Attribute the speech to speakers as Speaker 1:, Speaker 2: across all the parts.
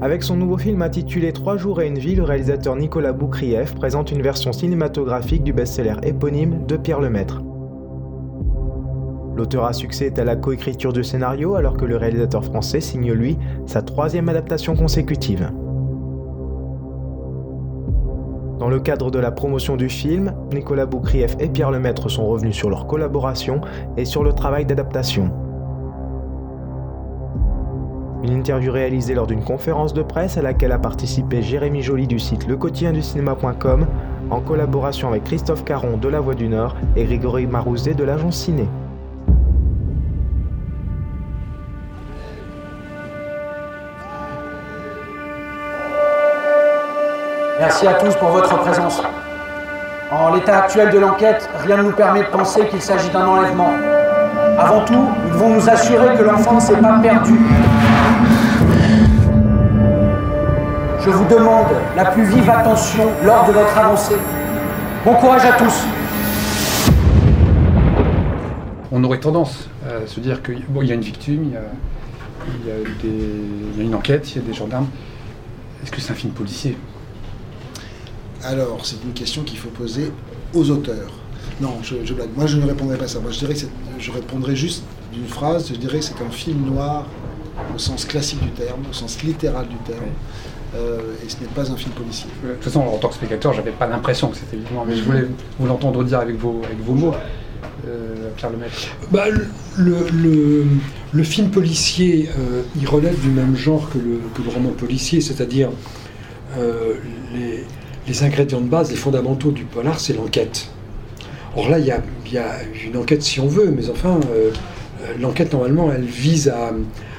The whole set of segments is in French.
Speaker 1: Avec son nouveau film intitulé Trois jours et une vie, le réalisateur Nicolas Boukrieff présente une version cinématographique du best-seller éponyme de Pierre Lemaître. L'auteur à succès est à la coécriture du scénario alors que le réalisateur français signe lui sa troisième adaptation consécutive. Dans le cadre de la promotion du film, Nicolas Boukrieff et Pierre Lemaître sont revenus sur leur collaboration et sur le travail d'adaptation. Une interview réalisée lors d'une conférence de presse à laquelle a participé Jérémy Joly du site lequotidienducinéma.com en collaboration avec Christophe Caron de La Voix du Nord et Grégory Marouzet de l'agence Ciné.
Speaker 2: Merci à tous pour votre présence. En l'état actuel de l'enquête, rien ne nous permet de penser qu'il s'agit d'un enlèvement. Avant tout, nous devons nous assurer que l'enfant ne s'est pas perdu. Je vous demande la plus vive attention lors de votre avancée. Bon courage à tous.
Speaker 3: On aurait tendance à se dire qu'il bon, y a une victime, il y a, il y a des- il y a une enquête, il y a des gendarmes. Est-ce que c'est un film policier?
Speaker 4: Alors, c'est une question qu'il faut poser aux auteurs. Non, je, je blague. Moi, je ne répondrai pas à ça. Moi, je dirais que je répondrai juste d'une phrase. Je dirais que c'est un film noir au sens classique du terme, au sens littéral du terme. Euh, et ce n'est pas un film policier.
Speaker 3: De toute façon, en tant que spectateur, j'avais pas l'impression que c'était évidemment, mais je voulais vous l'entendre dire avec vos, avec vos mots, euh, Pierre Lemaitre.
Speaker 5: Bah, le, le- le film policier, euh, il relève du même genre que le, que le roman policier, c'est-à-dire euh, les, les ingrédients de base, les fondamentaux du polar, c'est l'enquête. Or là, il y a, il y a une enquête si on veut, mais enfin, l'enquête, normalement, elle vise à,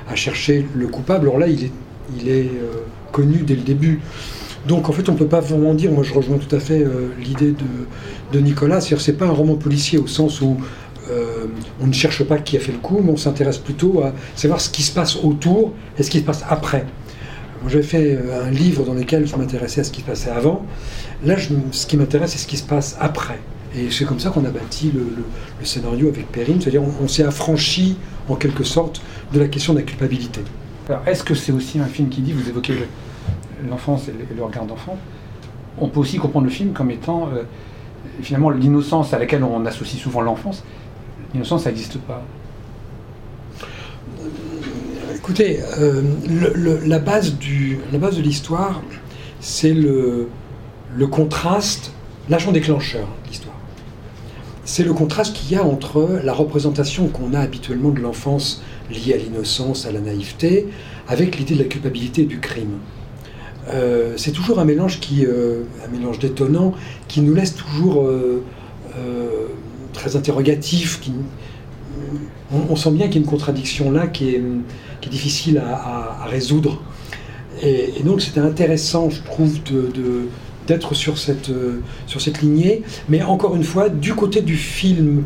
Speaker 5: à chercher le coupable. Or là, il est, il est euh, connu dès le début. Donc en fait, on ne peut pas vraiment dire, moi je rejoins tout à fait euh, l'idée de, Nicolas, c'est-à-dire c'est pas un roman policier au sens où euh, on ne cherche pas qui a fait le coup, mais on s'intéresse plutôt à savoir ce qui se passe autour et ce qui se passe après. J'avais fait un livre dans lequel je m'intéressais à ce qui se passait avant. Là, je- ce qui m'intéresse, c'est ce qui se passe après. Et c'est comme ça qu'on a bâti le scénario avec Perrine, c'est-à-dire on, on s'est affranchi en quelque sorte de la question de la culpabilité.
Speaker 3: Alors, est-ce que c'est aussi un film qui dit, vous évoquez le- l'enfance et le, regard d'enfant, on peut aussi comprendre le film comme étant euh, finalement l'innocence à laquelle on associe souvent l'enfance. L'innocence, ça n'existe pas.
Speaker 5: Écoutez, euh, la base de l'histoire, c'est le, le contraste, l'agent déclencheur de l'histoire. C'est le contraste qu'il y a entre la représentation qu'on a habituellement de l'enfance liée à l'innocence, à la naïveté, avec l'idée de la culpabilité du crime. Euh, c'est toujours un mélange qui, euh, un mélange détonnant, qui nous laisse toujours euh, très interrogatifs. Qui, on, sent bien qu'il y a une contradiction là qui est, difficile à, résoudre. Et, donc c'était intéressant, je trouve, d'être sur cette, sur cette lignée, mais encore une fois, du côté du film,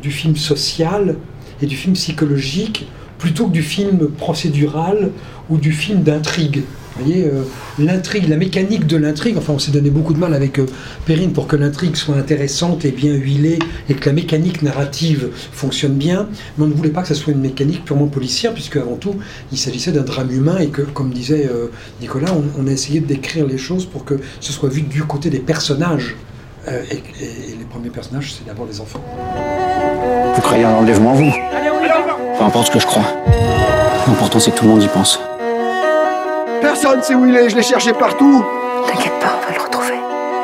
Speaker 5: du film social et du film psychologique, plutôt que du film procédural ou du film d'intrigue. Vous voyez, euh, l'intrigue, la mécanique de l'intrigue, enfin on s'est donné beaucoup de mal avec euh, Perrine pour que l'intrigue soit intéressante et bien huilée et que la mécanique narrative fonctionne bien, mais on ne voulait pas que ça soit une mécanique purement policière, puisque avant tout il s'agissait d'un drame humain et que, comme disait euh, Nicolas, on, a essayé de décrire les choses pour que ce soit vu du côté des personnages. Euh, et les premiers personnages, c'est d'abord les enfants.
Speaker 6: Vous croyez à l'enlèvement, vous Peu importe ce que je crois. L'important, c'est que tout le monde y pense.
Speaker 7: Personne sait où il est, je l'ai cherché partout.
Speaker 8: T'inquiète pas, on va le retrouver.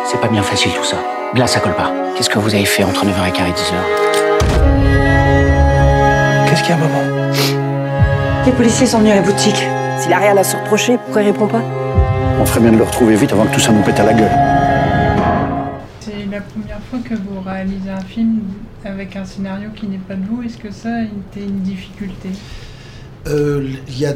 Speaker 6: C'est pas bien facile tout ça. Là, ça colle pas. Qu'est-ce que vous avez fait entre 9h15 et 10h
Speaker 7: Qu'est-ce qu'il y a, maman
Speaker 8: Les policiers sont venus à la boutique. S'il a rien à se reprocher, pourquoi il répond pas
Speaker 6: On ferait bien de le retrouver vite avant que tout ça nous pète à la gueule.
Speaker 9: C'est la première fois que vous réalisez un film avec un scénario qui n'est pas de vous. Est-ce que ça a été une difficulté
Speaker 4: Euh, Il y a,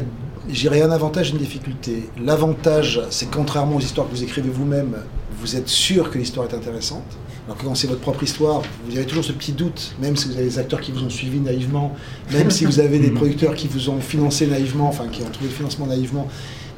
Speaker 4: j'irai un avantage et une difficulté. L'avantage, c'est que contrairement aux histoires que vous écrivez vous-même, vous êtes sûr que l'histoire est intéressante. Alors que quand c'est votre propre histoire, vous avez toujours ce petit doute, même si vous avez des acteurs qui vous ont suivi naïvement, même si vous avez des producteurs qui vous ont financé naïvement, enfin qui ont trouvé le financement naïvement.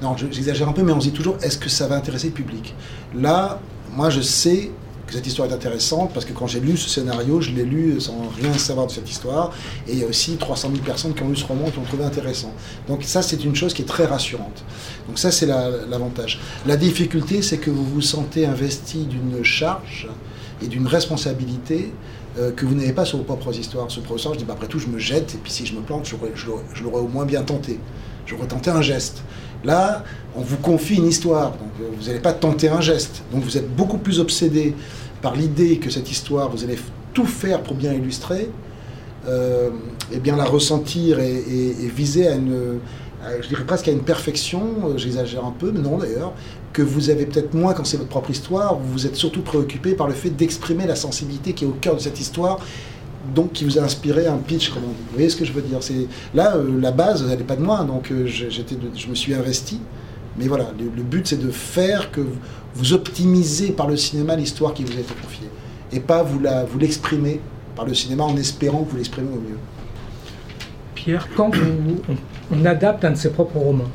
Speaker 4: Non, je- j'exagère un peu, mais on se dit toujours, est-ce que ça va intéresser le public? Là, moi je sais cette histoire est intéressante, parce que quand j'ai lu ce scénario, je l'ai lu sans rien savoir de cette histoire, et il y a aussi 300 000 personnes qui ont lu ce roman et qui l'ont trouvé intéressant. Donc ça, c'est une chose qui est très rassurante. Donc ça, c'est l'avantage. La, difficulté, c'est que vous vous sentez investi d'une charge et d'une responsabilité euh, que vous n'avez pas sur vos propres histoires. Sur vos je dis, bah, après tout, je me jette, et puis si je me plante, je l'aurais au moins bien tenté. J'aurais tenté un geste. Là, on vous confie une histoire, donc euh, vous n'allez pas tenter un geste. Donc vous êtes beaucoup plus obsédé par l'idée que cette histoire, vous allez tout faire pour bien illustrer, euh, et bien la ressentir et, viser à une, je dirais presque à une perfection, euh, j'exagère un peu, mais non d'ailleurs, que vous avez peut-être moins quand c'est votre propre histoire, vous vous êtes surtout préoccupé par le fait d'exprimer la sensibilité qui est au cœur de cette histoire donc qui vous a inspiré un pitch, comme on dit. Vous voyez ce que je veux dire? C'est Là, euh, la base, elle n'est pas de moi, donc euh, je me suis investi. Mais voilà, le, but, c'est de faire que vous, optimisez par le cinéma l'histoire qui vous a été confiée. Et pas vous l'exprimer vous par le cinéma en espérant que vous l'exprimez au mieux.
Speaker 10: Pierre, quand on, adapte un de ses propres romans,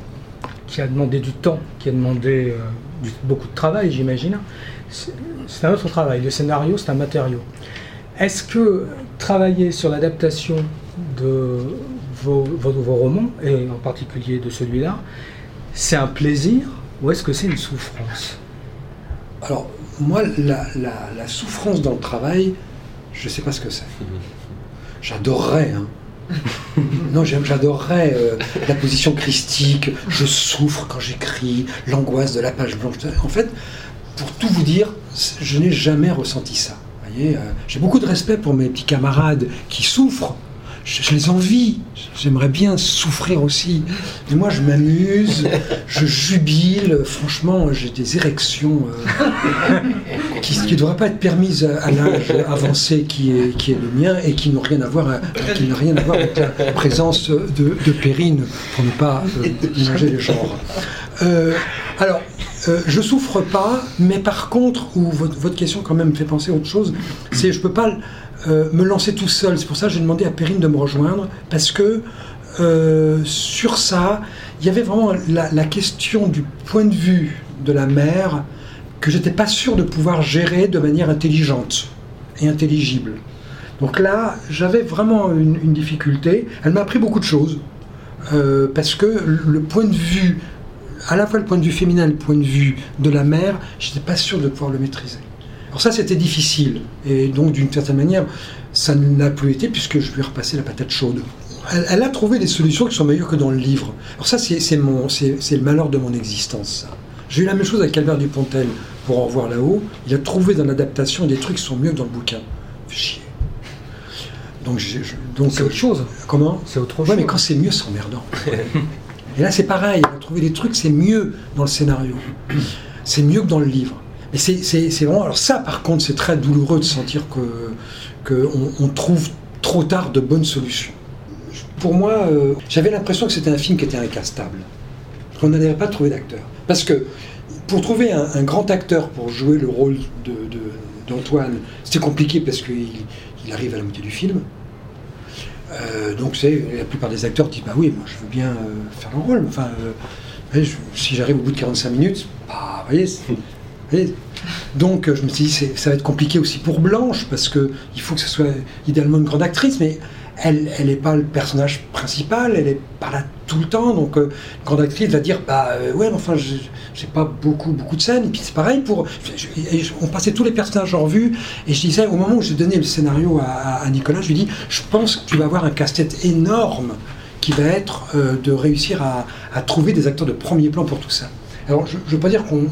Speaker 10: qui a demandé du temps, qui a demandé euh, beaucoup de travail, j'imagine, c'est un autre travail. Le scénario, c'est un matériau. Est-ce que travailler sur l'adaptation de vos, vos, romans, et en particulier de celui-là, c'est un plaisir ou est-ce que c'est une souffrance?
Speaker 5: Alors, moi, la, souffrance dans le travail, je ne sais pas ce que c'est. J'adorerais, hein. non, j'adorerais euh, la position christique, je souffre quand j'écris, l'angoisse de la page blanche. En fait, pour tout vous dire, je n'ai jamais ressenti ça. Euh, j'ai beaucoup de respect pour mes petits camarades qui souffrent. Je, les envie. J'aimerais bien souffrir aussi. Mais moi, je m'amuse, je jubile. Franchement, j'ai des érections euh, qui ne devraient pas être permises à, l'âge avancé qui est, le mien et qui n'ont rien à voir, voir avec la présence de, Périne, pour ne pas euh, mélanger les genres. alors, euh, je souffre pas, mais par contre, ou votre, question quand même me fait penser à autre chose, c'est je peux pas euh, me lancer tout seul. C'est pour ça que j'ai demandé à Perrine de me rejoindre, parce que euh, sur ça, il y avait vraiment la, question du point de vue de la mère que j'étais pas sûr de pouvoir gérer de manière intelligente et intelligible. Donc là, j'avais vraiment une, une, difficulté. Elle m'a appris beaucoup de choses. parce que le point de vue à la fois le point de vue féminin et le point de vue de la mère, je n'étais pas sûr de pouvoir le maîtriser. Alors ça, c'était difficile. Et donc, d'une certaine manière, ça n'a plus été puisque je lui ai repassé la patate chaude. Elle, a trouvé des solutions qui sont meilleures que dans le livre. Alors ça, c'est le malheur de mon existence. J'ai eu la même chose avec Albert Dupontel pour En revoir là-haut. Il a trouvé dans l'adaptation des trucs qui sont mieux que dans le bouquin. chier.
Speaker 10: Donc, donc c'est autre chose.
Speaker 5: Comment?
Speaker 10: C'est autre
Speaker 5: chose. Ouais, mais quand c'est mieux, c'est emmerdant. Et là, c'est pareil, on a trouvé des trucs, c'est mieux dans le scénario. C'est mieux que dans le livre. Mais c'est vraiment. Alors, ça, par contre, c'est très douloureux de sentir que, on, trouve trop tard de bonnes solutions. Pour moi, euh, j'avais l'impression que c'était un film qui était incastable. Qu'on n'allait pas trouver d'acteur. Parce que pour trouver un, grand acteur pour jouer le rôle d'Antoine, de, c'était compliqué parce qu'il il arrive à la moitié du film. Euh, donc c'est la plupart des acteurs disent bah oui moi je veux bien euh, faire le rôle enfin euh, si j'arrive au bout de 45 minutes bah vous voyez, donc je me suis dit ça va être compliqué aussi pour Blanche parce que il faut que ce soit idéalement une grande actrice mais elle n'est pas le personnage principal, elle n'est pas là tout le temps. Donc, euh, grande actrice va dire Bah euh, ouais, mais enfin, j'ai pas beaucoup, beaucoup de scènes. Et puis c'est pareil pour. on passait tous les personnages en revue. Et je disais, au moment où j'ai donné le scénario à, Nicolas, je lui dis Je pense que tu vas avoir un casse-tête énorme qui va être euh, de réussir à, à, trouver des acteurs de premier plan pour tout ça. Alors, je ne veux pas dire qu'on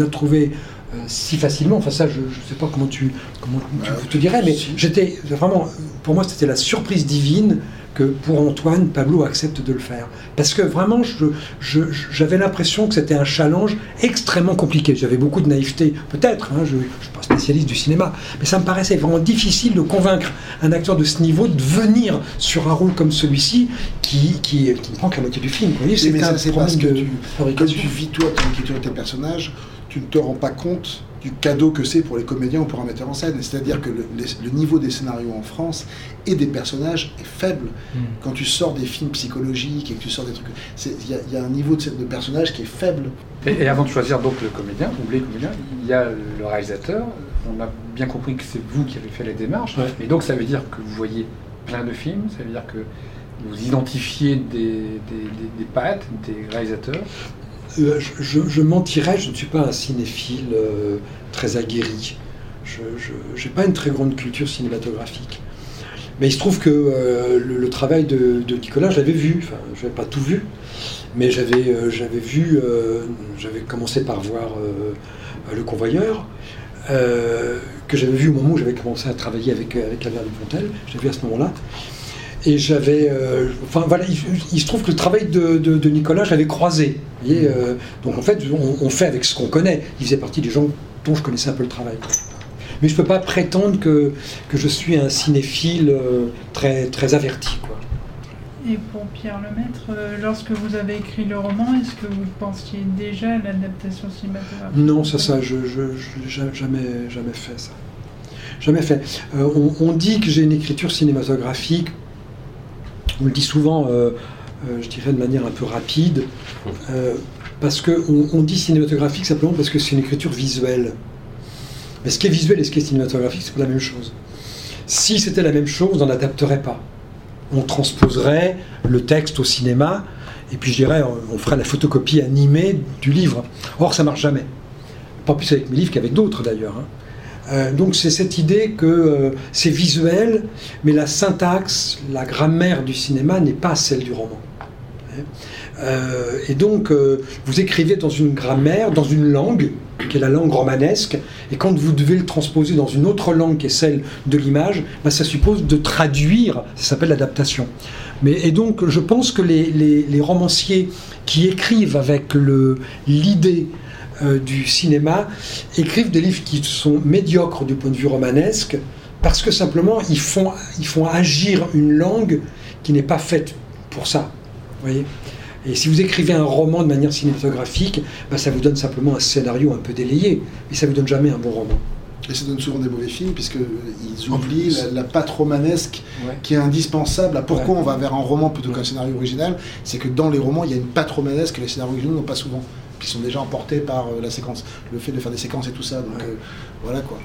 Speaker 5: a trouvé euh, si facilement. Enfin, ça, je ne sais pas comment tu, comment tu, euh, te dirais, mais j'étais vraiment, pour moi, c'était la surprise divine que pour Antoine, Pablo accepte de le faire. Parce que vraiment, j'avais je, l'impression que c'était un challenge extrêmement compliqué. J'avais beaucoup de naïveté, peut-être, hein, je ne suis pas spécialiste du cinéma, mais ça me paraissait vraiment difficile de convaincre un acteur de ce niveau de venir sur un rôle comme celui-ci qui, qui, qui ne prend que la moitié du film.
Speaker 4: C'est problème de tu, Quand tu vis toi ton écriture de tes personnages, tu ne te rends pas compte du cadeau que c'est pour les comédiens ou pour un metteur en scène. C'est-à-dire que le, le, niveau des scénarios en France et des personnages est faible. Mm. Quand tu sors des films psychologiques et que tu sors des trucs, il y, y, a un niveau de, de personnage qui est faible.
Speaker 3: Et, avant de choisir donc le comédien, ou les comédiens, il y a le réalisateur. On a bien compris que c'est vous qui avez fait les démarches. Ouais. Et donc ça veut dire que vous voyez plein de films, ça veut dire que vous identifiez des, des, des, des pattes, des réalisateurs
Speaker 5: euh, je, je, mentirais, je ne suis pas un cinéphile euh, très aguerri. Je n'ai pas une très grande culture cinématographique. Mais il se trouve que euh, le, travail de, Nicolas, j'avais vu, enfin, je n'avais pas tout vu, mais j'avais j'avais vu, j'avais commencé par voir Le Convoyeur, que j'avais vu au moment où j'avais commencé à travailler avec, avec Albert Dupontel, j'ai vu à ce moment-là. Et j'avais. Euh, enfin voilà, il, il, se trouve que le travail de, de, de Nicolas, je l'avais croisé. Voyez, euh, donc en fait, on, on, fait avec ce qu'on connaît. Il faisait partie des gens dont je connaissais un peu le travail. Mais je ne peux pas prétendre que, que je suis un cinéphile euh, très, très averti. Quoi.
Speaker 9: Et pour Pierre Lemaître, lorsque vous avez écrit le roman, est-ce que vous pensiez déjà à l'adaptation cinématographique?
Speaker 5: Non, ça, ça, je n'ai jamais, jamais fait ça. Jamais fait. On, on dit que j'ai une écriture cinématographique on le dit souvent, euh, euh, je dirais de manière un peu rapide, euh, parce qu'on on dit cinématographique simplement parce que c'est une écriture visuelle. Mais ce qui est visuel et ce qui est cinématographique, c'est la même chose. Si c'était la même chose, on n'adapterait pas. On transposerait le texte au cinéma, et puis je dirais, on ferait la photocopie animée du livre. Or, ça marche jamais. Pas plus avec mes livres qu'avec d'autres d'ailleurs. Hein. Euh, donc c'est cette idée que euh, c'est visuel, mais la syntaxe, la grammaire du cinéma n'est pas celle du roman. Euh, et donc vous écrivez dans une grammaire, dans une langue, qui est la langue romanesque, et quand vous devez le transposer dans une autre langue qui est celle de l'image, bah, ça suppose de traduire, ça s'appelle l'adaptation. Mais, et donc je pense que les, les romanciers qui écrivent avec l'idée euh, du cinéma écrivent des livres qui sont médiocres du point de vue romanesque parce que simplement ils font, ils font agir une langue qui n'est pas faite pour ça. voyez et si vous écrivez un roman de manière cinématographique, bah, ça vous donne simplement un scénario un peu délayé, mais ça vous donne jamais un bon roman.
Speaker 4: Et ça donne souvent des mauvais films, puisqu'ils oublient la, la patte romanesque ouais. qui est indispensable à pourquoi ouais. on va vers un roman plutôt qu'un scénario original. C'est que dans les romans, il y a une patte romanesque que les scénarios originaux n'ont pas souvent qui sont déjà emportés par euh, la séquence, le fait de faire des séquences et tout ça. Donc ouais. euh, voilà quoi.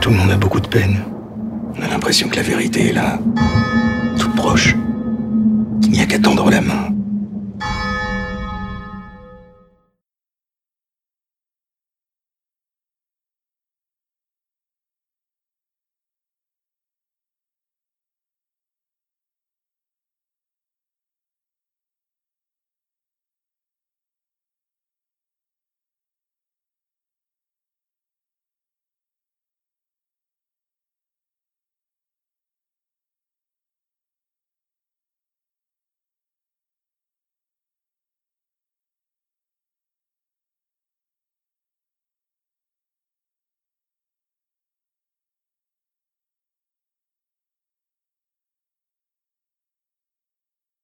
Speaker 6: Tout le monde a beaucoup de peine. On a l'impression que la vérité est là, toute proche. Qu'il n'y a qu'à tendre la main.